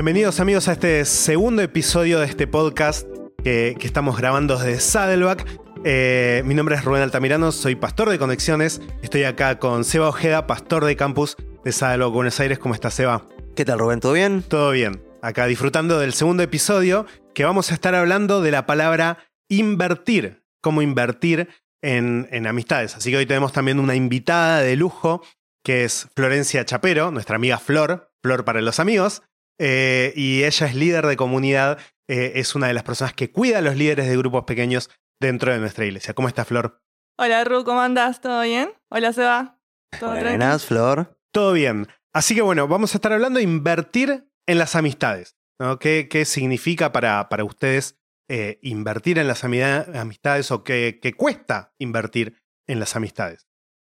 Bienvenidos amigos a este segundo episodio de este podcast que, que estamos grabando desde Saddleback. Eh, mi nombre es Rubén Altamirano, soy pastor de Conexiones. Estoy acá con Seba Ojeda, pastor de campus de Saddleback, Buenos Aires. ¿Cómo estás, Seba? ¿Qué tal, Rubén? ¿Todo bien? Todo bien. Acá disfrutando del segundo episodio que vamos a estar hablando de la palabra invertir. Cómo invertir en, en amistades. Así que hoy tenemos también una invitada de lujo que es Florencia Chapero, nuestra amiga Flor, Flor para los amigos. Eh, y ella es líder de comunidad, eh, es una de las personas que cuida a los líderes de grupos pequeños dentro de nuestra iglesia. ¿Cómo está Flor? Hola Ru, ¿cómo andas? ¿Todo bien? Hola Seba. ¿Todo? Buenas, Flor. Todo bien. Así que bueno, vamos a estar hablando de invertir en las amistades. ¿no? ¿Qué, qué significa para, para ustedes eh, invertir en las amistades o qué, qué cuesta invertir en las amistades?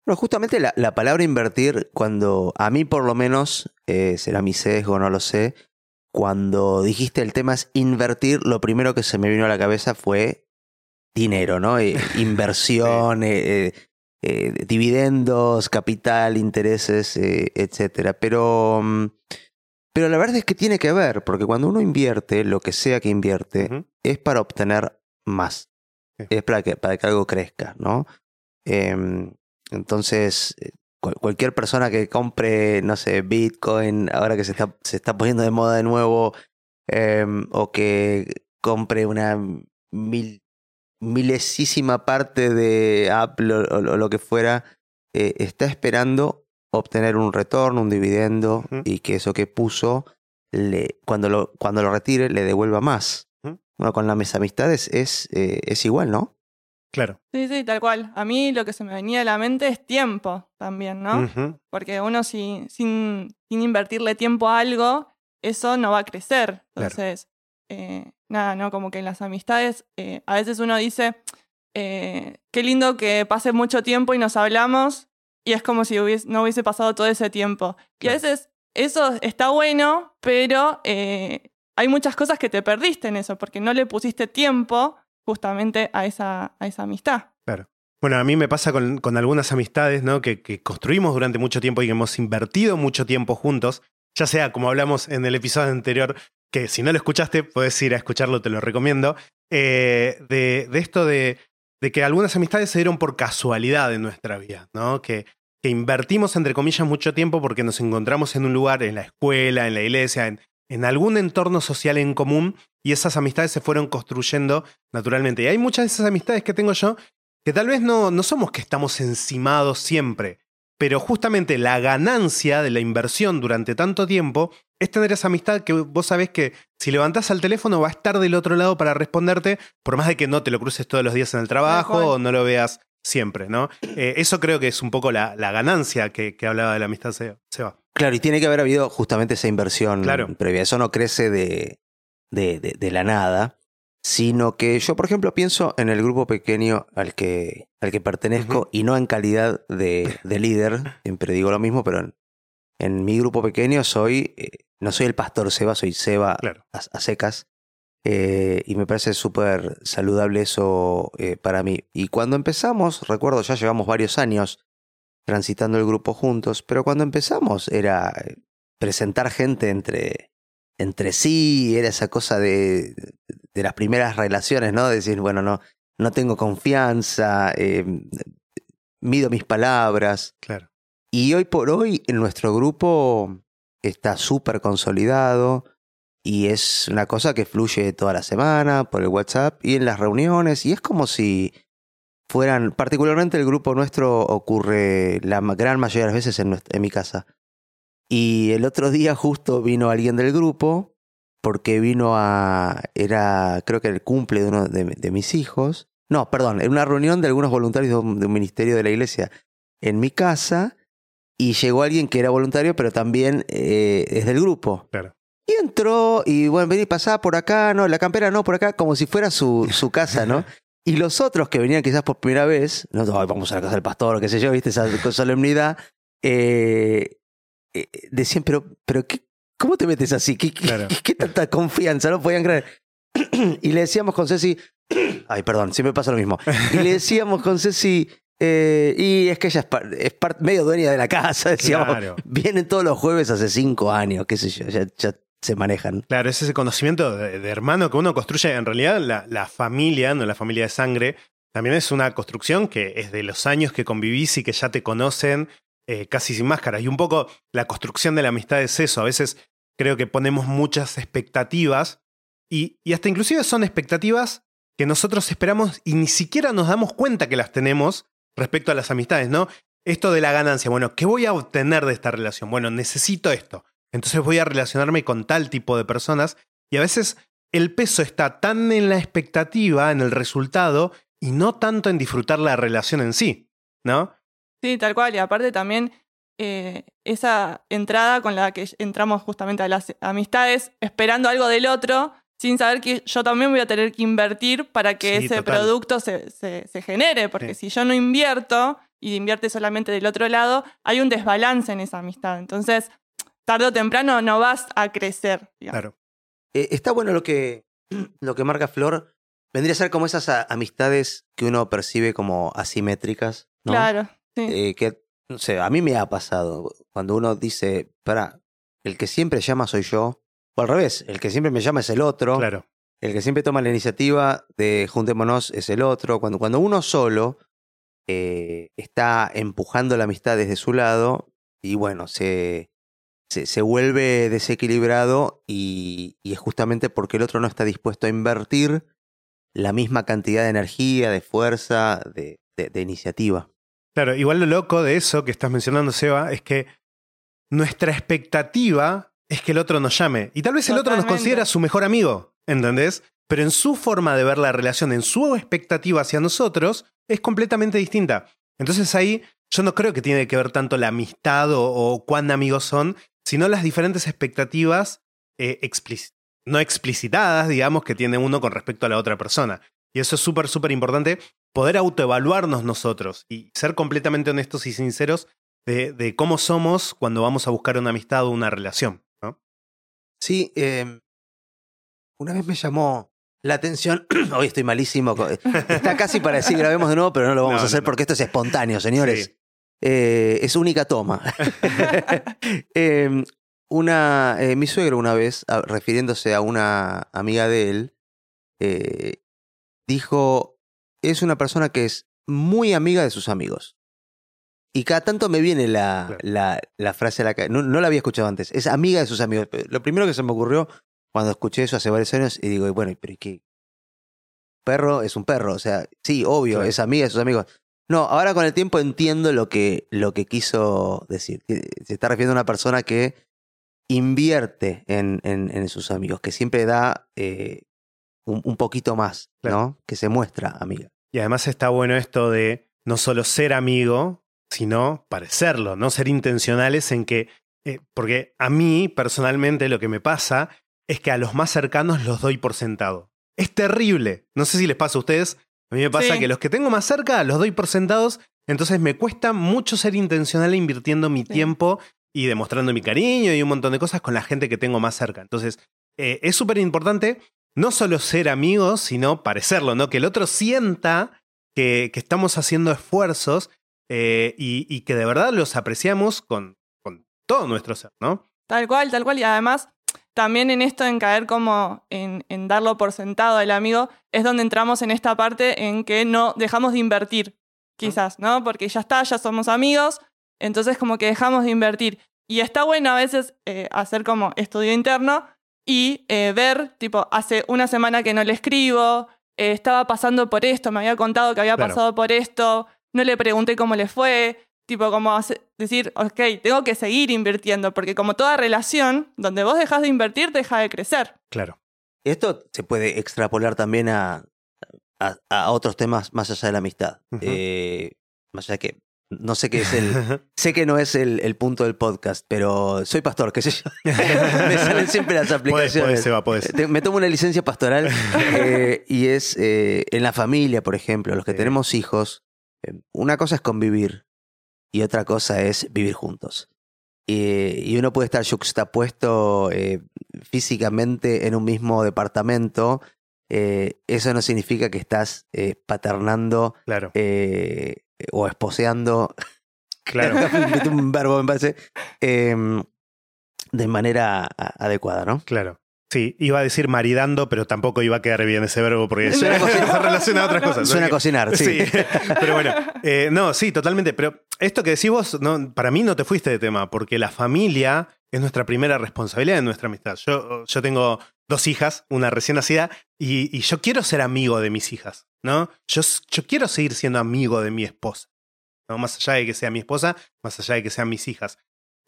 Bueno, justamente la, la palabra invertir, cuando a mí por lo menos, eh, será mi sesgo, no lo sé, cuando dijiste el tema es invertir, lo primero que se me vino a la cabeza fue dinero, ¿no? Eh, inversión, eh, eh, eh, dividendos, capital, intereses, eh, etcétera. Pero, mm, pero la verdad es que tiene que ver, porque cuando uno invierte, lo que sea que invierte, es para obtener más. Sí. Es para que, para que algo crezca, ¿no? Em, entonces, eh, cual- cualquier persona que compre, no sé, Bitcoin, ahora que se está, se está poniendo de moda de nuevo, em, o que compre una mil, milesísima parte de Apple o, o- o lo que fuera, eh, está esperando obtener un retorno, un dividendo, y que eso que puso, le, cuando, lo, cuando lo retire, le devuelva más. Bueno, con las amistades es, eh, es igual, ¿no? Claro. Sí, sí, tal cual. A mí lo que se me venía a la mente es tiempo también, ¿no? Porque uno si- sin, sin invertirle tiempo a algo, eso no va a crecer. Claro. Entonces, eh, nada, ¿no? Como que en las amistades, eh, a veces uno dice, eh, qué lindo que pase mucho tiempo y nos hablamos, y es como si hubies- no hubiese pasado todo ese tiempo. Y a veces eso está bueno, pero eh, hay muchas cosas que te perdiste en eso, porque no le pusiste tiempo justamente a esa, a esa amistad. Bueno, a mí me pasa con, con algunas amistades ¿no? que, que construimos durante mucho tiempo y que hemos invertido mucho tiempo juntos, ya sea como hablamos en el episodio anterior, que si no lo escuchaste, puedes ir a escucharlo, te lo recomiendo, eh, de, de esto de, de que algunas amistades se dieron por casualidad en nuestra vida, ¿no? que, que invertimos, entre comillas, mucho tiempo porque nos encontramos en un lugar, en la escuela, en la iglesia, en, en algún entorno social en común y esas amistades se fueron construyendo naturalmente. Y hay muchas de esas amistades que tengo yo que tal vez no, no somos que estamos encimados siempre, pero justamente la ganancia de la inversión durante tanto tiempo es tener esa amistad que vos sabés que si levantás al teléfono va a estar del otro lado para responderte, por más de que no te lo cruces todos los días en el trabajo o no lo veas siempre, ¿no? Eh, eso creo que es un poco la, la ganancia que, que hablaba de la amistad Se- Seba. Claro, y tiene que haber habido justamente esa inversión Claro. previa. Eso no crece de, de, de- de la nada, sino que yo, por ejemplo, pienso en el grupo pequeño al que, al que pertenezco y no en calidad de, de líder, siempre digo lo mismo, pero en, en mi grupo pequeño soy, eh, no soy el pastor Seba, soy Seba Claro. a, a secas. eh, y me parece súper saludable eso eh, para mí. Y cuando empezamos, recuerdo, ya llevamos varios años transitando el grupo juntos, pero cuando empezamos era eh, presentar gente entre, entre sí, era esa cosa de, de las primeras relaciones, ¿no? De decir, bueno, no, no tengo confianza, eh, mido mis palabras. Claro. Y hoy por hoy en nuestro grupo está súper consolidado y es una cosa que fluye toda la semana por el WhatsApp y en las reuniones y es como si fueran, particularmente el grupo nuestro ocurre la gran mayoría de las veces en, nuestra- en mi casa. Y el otro día justo vino alguien del grupo porque vino a, era creo que el cumple de uno de, de mis hijos. No, perdón, era una reunión de algunos voluntarios de un, de un ministerio de la iglesia en mi casa y llegó alguien que era voluntario pero también eh, es del grupo. Claro. Y entró y bueno, vení, pasá por acá, no, la campera no, por acá, como si fuera su, su casa, ¿no? Y los otros que venían quizás por primera vez, no, "Ay, vamos a la casa del pastor, qué sé yo, viste, esa solemnidad, eh, eh, decían, pero, pero ¿qué, ¿cómo te metes así? ¿Qué, qué- tanta confianza? No podían creer. y le decíamos con Ceci, ay, perdón, siempre pasa lo mismo. Y le decíamos con Ceci, eh, y es que ella es, par- es par- medio dueña de la casa, decíamos, Claro. vienen todos los jueves hace cinco años, qué sé yo, ya, ya se manejan. Claro, es ese conocimiento de, hermano que uno construye. En realidad, la, la familia, no la familia de sangre, también es una construcción que es de los años que convivís y que ya te conocen eh, casi sin máscaras. Y un poco la construcción de la amistad es eso. A veces creo que ponemos muchas expectativas y, y hasta inclusive son expectativas que nosotros esperamos y ni siquiera nos damos cuenta que las tenemos respecto a las amistades, ¿no? Esto de la ganancia, bueno, ¿qué voy a obtener de esta relación? Bueno, necesito esto. Entonces voy a relacionarme con tal tipo de personas y a veces el peso está tan en la expectativa, en el resultado, y no tanto en disfrutar la relación en sí, ¿no? Sí, tal cual. Y aparte también eh, esa entrada con la que entramos justamente a las amistades, esperando algo del otro, sin saber que yo también voy a tener que invertir para que Sí, ese total. producto se, se- se genere. Porque Sí. si yo no invierto y invierte solamente del otro lado, hay un desbalance en esa amistad. Entonces, tarde o temprano no vas a crecer. digamos. Claro. Eh, está bueno lo que, lo que marca Flor. Vendría a ser como esas a- amistades que uno percibe como asimétricas, ¿no? Claro, sí. Eh, que, no sé, a mí me ha pasado cuando uno dice, para, el que siempre llama soy yo, o al revés, el que siempre me llama es el otro, Claro. el que siempre toma la iniciativa de juntémonos es el otro. Cuando, cuando uno solo eh, está empujando la amistad desde su lado, y bueno, se, se, se vuelve desequilibrado y, y es justamente porque el otro no está dispuesto a invertir la misma cantidad de energía, de fuerza, de, de- de iniciativa. Claro, igual lo loco de eso que estás mencionando, Seba, es que nuestra expectativa es que el otro nos llame. Y tal vez el otro nos considera su mejor amigo, ¿entendés? Pero en su forma de ver la relación, en su expectativa hacia nosotros, es completamente distinta. Entonces ahí yo no creo que tiene que ver tanto la amistad o, o cuán amigos son, sino las diferentes expectativas eh, explic- no explicitadas, digamos, que tiene uno con respecto a la otra persona. Y eso es súper, súper importante, poder autoevaluarnos nosotros y ser completamente honestos y sinceros de, de cómo somos cuando vamos a buscar una amistad o una relación. ¿no? Sí, eh, una vez me llamó la atención, hoy estoy malísimo, está casi para decir grabemos de nuevo, pero no lo vamos No, a hacer no. porque esto es espontáneo, señores. Sí. Eh, es única toma. Eh, una, eh, mi suegro una vez, a- refiriéndose a una amiga de él, eh, dijo, es una persona que es muy amiga de sus amigos. Y cada tanto me viene la, Claro. la, la frase a la que no, no la había escuchado antes. Es amiga de sus amigos. Lo primero que se me ocurrió cuando escuché eso hace varios años y digo, bueno, pero ¿y qué? Perro es un perro, o sea, sí, obvio, Claro. es amiga de sus amigos. No, ahora con el tiempo entiendo lo que, lo que quiso decir. Se está refiriendo a una persona que invierte en, en, en sus amigos, que siempre da eh, un, un poquito más, Claro. ¿no? Que se muestra amiga. Y además está bueno esto de no solo ser amigo, sino parecerlo, no ser intencionales en que... eh, porque a mí, personalmente, lo que me pasa es que a los más cercanos los doy por sentado. Es terrible. No sé si les pasa a ustedes. A mí me pasa Sí. que los que tengo más cerca los doy por sentados, entonces me cuesta mucho ser intencional invirtiendo mi Sí. tiempo y demostrando mi cariño y un montón de cosas con la gente que tengo más cerca. Entonces, eh, es súper importante no solo ser amigos, sino parecerlo, ¿no? Que el otro sienta que, que estamos haciendo esfuerzos eh, y, y que de verdad los apreciamos con, con todo nuestro ser, ¿no? Tal cual, tal cual. Y además, también en esto, en caer como en, en darlo por sentado al amigo, es donde entramos en esta parte en que no dejamos de invertir, quizás, ¿no? Porque ya está, ya somos amigos, entonces como que dejamos de invertir. Y está bueno a veces eh, hacer como estudio interno y eh, ver, tipo, hace una semana que no le escribo, eh, estaba pasando por esto, me había contado que había Claro. pasado por esto, no le pregunté cómo le fue, tipo como decir, ok, tengo que seguir invirtiendo, porque como toda relación, donde vos dejas de invertir, deja de crecer. Claro. Esto se puede extrapolar también a, a, a otros temas más allá de la amistad. Eh, más allá que no sé qué es el, Sé que no es el, el punto del podcast, pero soy pastor, qué sé yo. Me salen siempre las Podés, aplicaciones. podés, podés. Te- Me tomo una licencia pastoral eh, y es eh, en la familia, por ejemplo, los que Sí. tenemos hijos. eh, una cosa es convivir y otra cosa es vivir juntos. Y, y uno puede estar juxtapuesto eh, físicamente en un mismo departamento. eh, eso no significa que estás eh, paternando Claro, eh, o esposeando claro. Un verbo, me parece. Eh, de manera adecuada, ¿no? Claro. Sí, iba a decir maridando, pero tampoco iba a quedar bien ese verbo porque Suena se relaciona a otras cosas. Suena a cocinar, sí. Sí, pero bueno, eh, no, sí, totalmente. Pero esto que decís vos, no, para mí no te fuiste de tema, porque la familia es nuestra primera responsabilidad en nuestra amistad. Yo, yo tengo dos hijas, una recién nacida, y, y yo quiero ser amigo de mis hijas, ¿no? Yo, yo quiero seguir siendo amigo de mi esposa, ¿no? Más allá de que sea mi esposa, más allá de que sean mis hijas.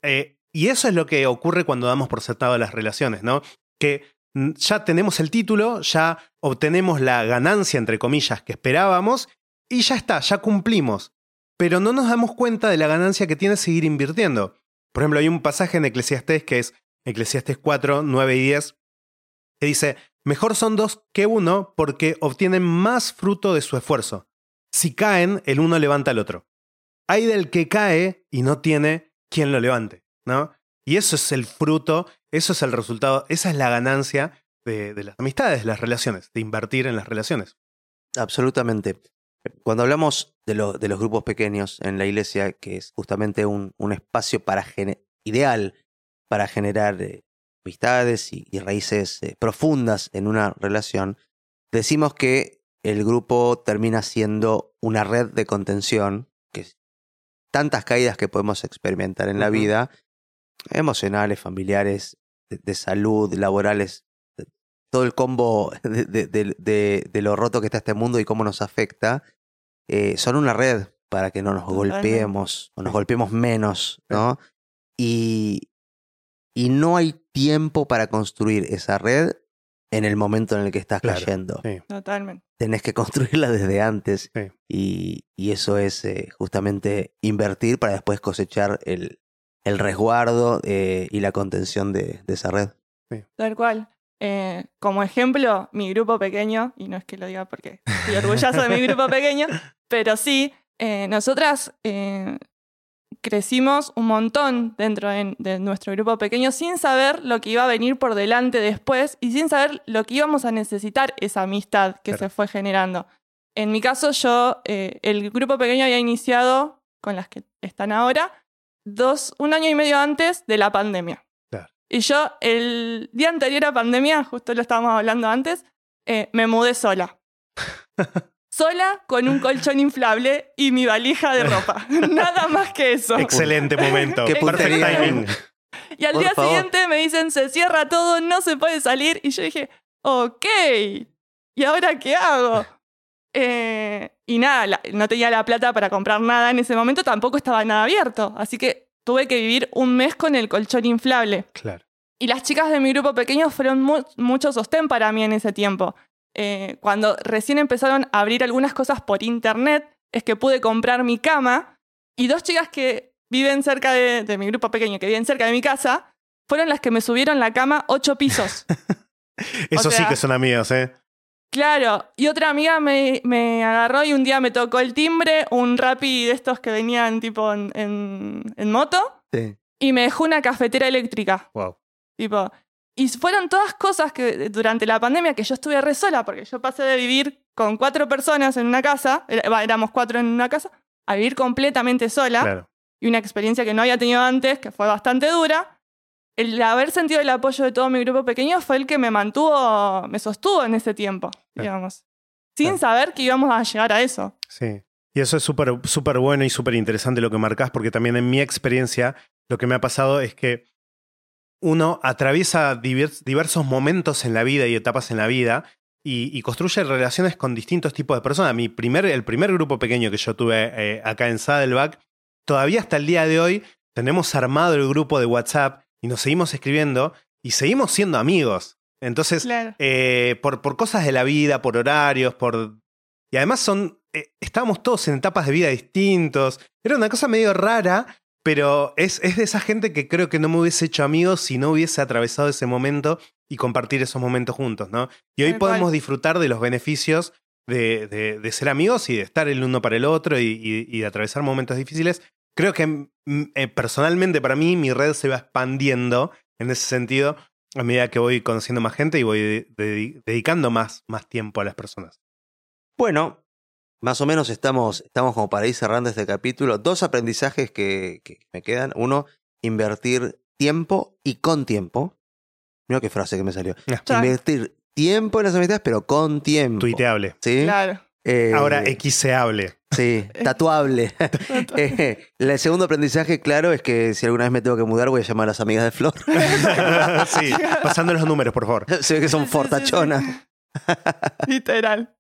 Eh, y eso es lo que ocurre cuando damos por sentado las relaciones, ¿no? Que ya tenemos el título, ya obtenemos la ganancia, entre comillas, que esperábamos, y ya está, ya cumplimos. Pero no nos damos cuenta de la ganancia que tiene seguir invirtiendo. Por ejemplo, hay un pasaje en Eclesiastés que es Eclesiastés 4, 9 y 10, que dice, mejor son dos que uno porque obtienen más fruto de su esfuerzo. Si caen, el uno levanta al otro. Hay del que cae y no tiene quien lo levante, ¿no? Y eso es el fruto, eso es el resultado, esa es la ganancia de, de las amistades, de las relaciones, de invertir en las relaciones. Absolutamente. Cuando hablamos de, lo- de los grupos pequeños en la iglesia, que es justamente un, un espacio para ideal para generar eh, amistades y, y raíces eh, profundas en una relación, decimos que el grupo termina siendo una red de contención, que tantas caídas que podemos experimentar en la vida, emocionales, familiares, de, de salud, laborales, de- todo el combo de, de- de- de- de lo roto que está este mundo y cómo nos afecta, eh, son una red para que no nos golpeemos o nos golpeemos menos, ¿no? Y, y no hay tiempo para construir esa red en el momento en el que estás Claro, cayendo. sí. Totalmente. Tenés que construirla desde antes Sí. y, y eso es eh, justamente invertir para después cosechar el, el resguardo eh, y la contención de, de esa red. Tal cual. Eh, como ejemplo, mi grupo pequeño, y no es que lo diga porque estoy orgullosa de mi grupo pequeño, pero sí, eh, nosotras eh, crecimos un montón dentro de, de nuestro grupo pequeño sin saber lo que iba a venir por delante después y sin saber lo que íbamos a necesitar esa amistad que Claro. se fue generando. En mi caso, yo, eh, el grupo pequeño había iniciado, con las que están ahora, dos, un año y medio antes de la pandemia. Claro. Y yo, el día anterior a pandemia, justo lo estábamos hablando antes, eh, me mudé sola. sola con un colchón inflable y mi valija de ropa. Nada más que eso. Excelente momento. Qué Perfect timing. Y al Por día favor. siguiente me dicen, se cierra todo, no se puede salir. Y yo dije, ok, ¿y ahora qué hago? Eh, y nada, la- no tenía la plata para comprar nada en ese momento, tampoco estaba nada abierto. Así que tuve que vivir un mes con el colchón inflable. Claro. Y las chicas de mi grupo pequeño fueron mu- mucho sostén para mí en ese tiempo. Eh, cuando recién empezaron a abrir algunas cosas por internet, es que pude comprar mi cama y dos chicas que viven cerca de, de mi grupo pequeño, que viven cerca de mi casa, fueron las que me subieron la cama ocho pisos. Eso O sí que son amigos, ¿eh? Claro, y otra amiga me, me agarró y un día me tocó el timbre, un rapi de estos que venían tipo en, en- en moto, Sí. y me dejó una cafetera eléctrica. Wow. Tipo, y fueron todas cosas que durante la pandemia que yo estuve re sola, porque yo pasé de vivir con cuatro personas en una casa, éramos cuatro en una casa, a vivir completamente sola, Claro. y una experiencia que no había tenido antes, que fue bastante dura. El haber sentido el apoyo de todo mi grupo pequeño fue el que me mantuvo, me sostuvo en ese tiempo, digamos. Sin Claro. saber que íbamos a llegar a eso. Sí. Y eso es súper súper bueno y súper interesante lo que marcas, porque también en mi experiencia lo que me ha pasado es que uno atraviesa divers- diversos momentos en la vida y etapas en la vida y, y construye relaciones con distintos tipos de personas. Mi primer, el primer grupo pequeño que yo tuve eh, acá en Saddleback, todavía hasta el día de hoy tenemos armado el grupo de WhatsApp y nos seguimos escribiendo y seguimos siendo amigos. Entonces, Claro. eh, por, por cosas de la vida, por horarios, por... Y además son... eh, estábamos todos en etapas de vida distintos. Era una cosa medio rara, pero es, es de esa gente que creo que no me hubiese hecho amigos si no hubiese atravesado ese momento y compartir esos momentos juntos, ¿no? Y hoy cual. podemos disfrutar de los beneficios de, de- de ser amigos y de estar el uno para el otro y, y- y de atravesar momentos difíciles. Creo que mm, eh, personalmente para mí mi red se va expandiendo en ese sentido a medida que voy conociendo más gente y voy de- de- dedicando más, más tiempo a las personas. Bueno, más o menos estamos, estamos como para ir cerrando este capítulo. Dos aprendizajes que, que me quedan. Uno, invertir tiempo y con tiempo. Mira qué frase que me salió. Ah. Invertir tiempo en las amistades, pero con tiempo. Tuiteable. ¿Sí? Claro. Eh, Ahora xeable. Sí, tatuable. Eh, el segundo aprendizaje, claro, es que si alguna vez me tengo que mudar, voy a llamar a las amigas de Flor. sí, pasando los números, por favor. Se ve que son Sí, sí, sí, fortachonas. Literal.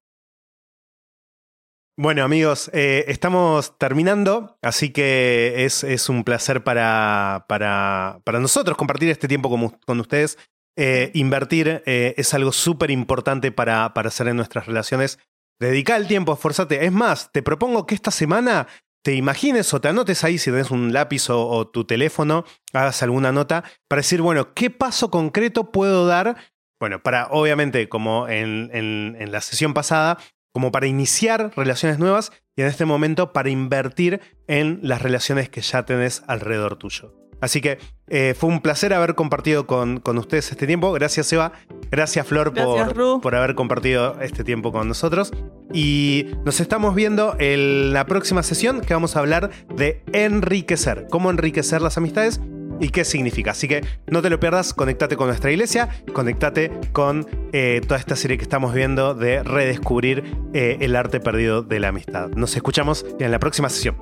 Bueno, amigos, eh, estamos terminando, así que es, es un placer para, para, para nosotros compartir este tiempo con, con ustedes. Eh, invertir eh, es algo súper importante para, para hacer en nuestras relaciones. Dedica el tiempo, esforzate. Es más, te propongo que esta semana te imagines o te anotes ahí si tenés un lápiz o, tu teléfono, hagas alguna nota para decir, bueno, ¿qué paso concreto puedo dar? Bueno, para, obviamente, como en, en- en la sesión pasada, como para iniciar relaciones nuevas y en este momento para invertir en las relaciones que ya tenés alrededor tuyo. Así que eh, fue un placer haber compartido con, con ustedes este tiempo. Gracias, Eva. Gracias, Flor, Gracias, por, Ru. por haber compartido este tiempo con nosotros. Y nos estamos viendo en la próxima sesión que vamos a hablar de enriquecer. Cómo enriquecer las amistades y qué significa. Así que no te lo pierdas, conectate con nuestra iglesia, conectate con eh, toda esta serie que estamos viendo de redescubrir eh, el arte perdido de la amistad. Nos escuchamos en la próxima sesión.